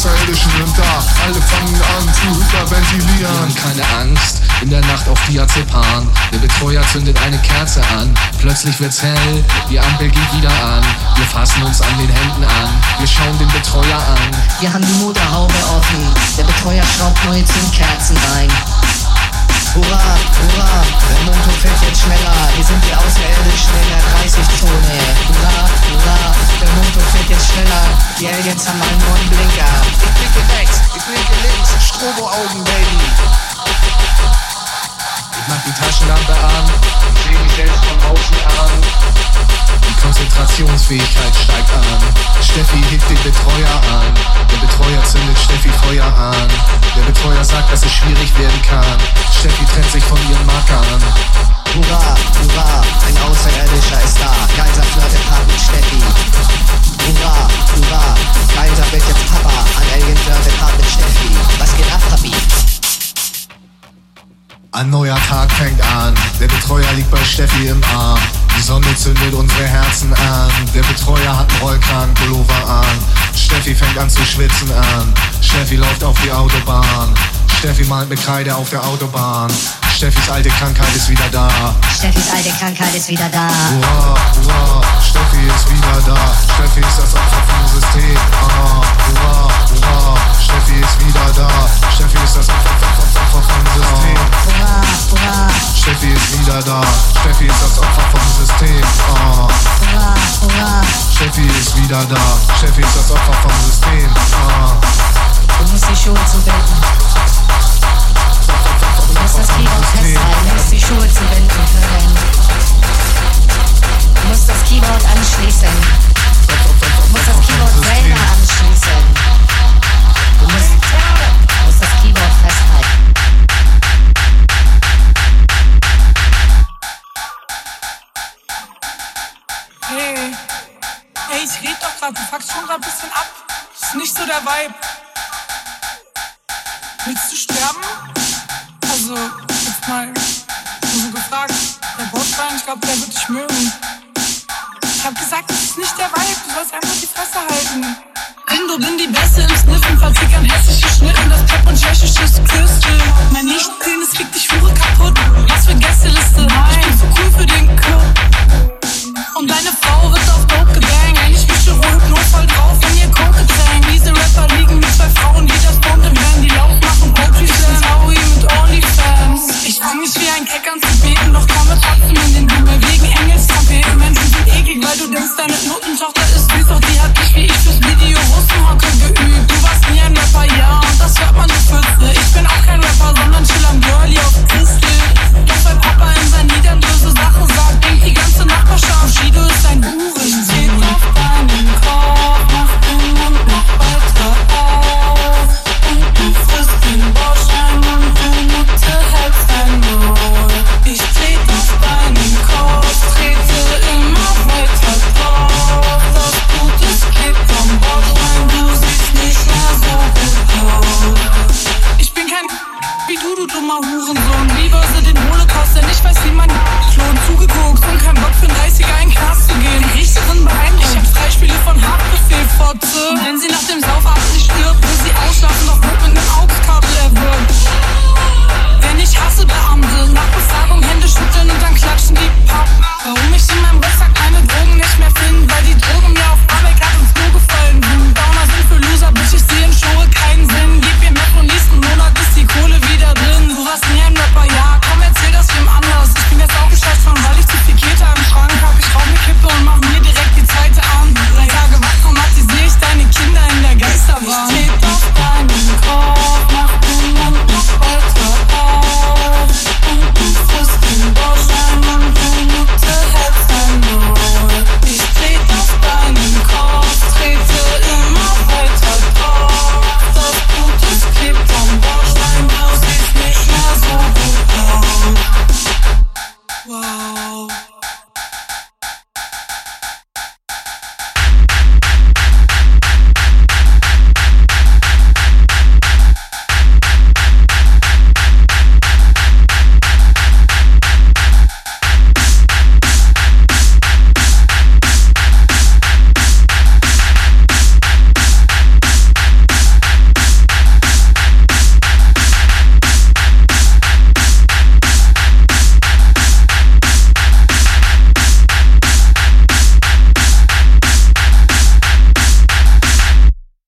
Außerirdischen sind da. Alle fangen an zu hyperventilieren. Wir haben keine Angst in der Nacht auf Diazepam. Der Betreuer zündet eine Kerze an. Plötzlich wird's hell, die Ampel geht wieder an. Wir fassen uns an den Händen an. Wir schauen den Betreuer an. Wir haben die Motorhaube offen. Der Betreuer schraubt neue Zündkerzen rein. Hurra, hurra, der Motor fährt jetzt schneller. Wir sind die Außerirdischen in der 30-Zone. Hurra, hurra, der Motor fährt jetzt schneller. Die Aliens haben einen neuen Blinker. Ich blinke rechts, ich blinke links. Strobo-Augen, Baby. Ich mach die Taschenlampe an. Ich seh mich selbst von außen an. Die Konzentrationsfähigkeit. Steffi hebt den Betreuer an. Der Betreuer zündet Steffi Feuer an. Der Betreuer sagt, dass es schwierig werden kann. Steffi trennt sich von ihren Markern. Hurra, hurra, Ein neuer Tag fängt an, der Betreuer liegt bei Steffi im Arm. Die Sonne zündet unsere Herzen an, der Betreuer hat einen Rollkragenpullover an. Steffi fängt an zu schwitzen an, Steffi läuft auf die Autobahn. Steffi malt mit Kreide auf der Autobahn. Steffis alte Krankheit ist wieder da. Steffis alte Krankheit ist wieder da. Hurra, hurra, Steffi ist wieder da. Steffi Steffi ist wieder da. Steffi ist das Opfer vom System. Ah. Du musst die Schuhe du fuckst schon grad ein bisschen ab. Ist nicht so der Vibe. Willst du sterben? Also, jetzt mal so gefragt, der Bordstein, ich glaube, der wird dich mögen. Ich hab gesagt, das ist nicht der Vibe, du sollst einfach die Fresse halten. Du bin die Beste im Sniffen, vertickern hässliche Schnitten, das Pep und tschechisches Crystal. Mein Licht armer Hurensohn. Wie würde den Holocaust, denn ich weiß, wie man flohen, zugeguckt und kein Bock für ein 30er in Knast zu gehen. Die Richterin beeindruckt, ich hab Freispiele von Haftbefehl, Fotze. Wenn sie nach dem Saufabend nicht spürt,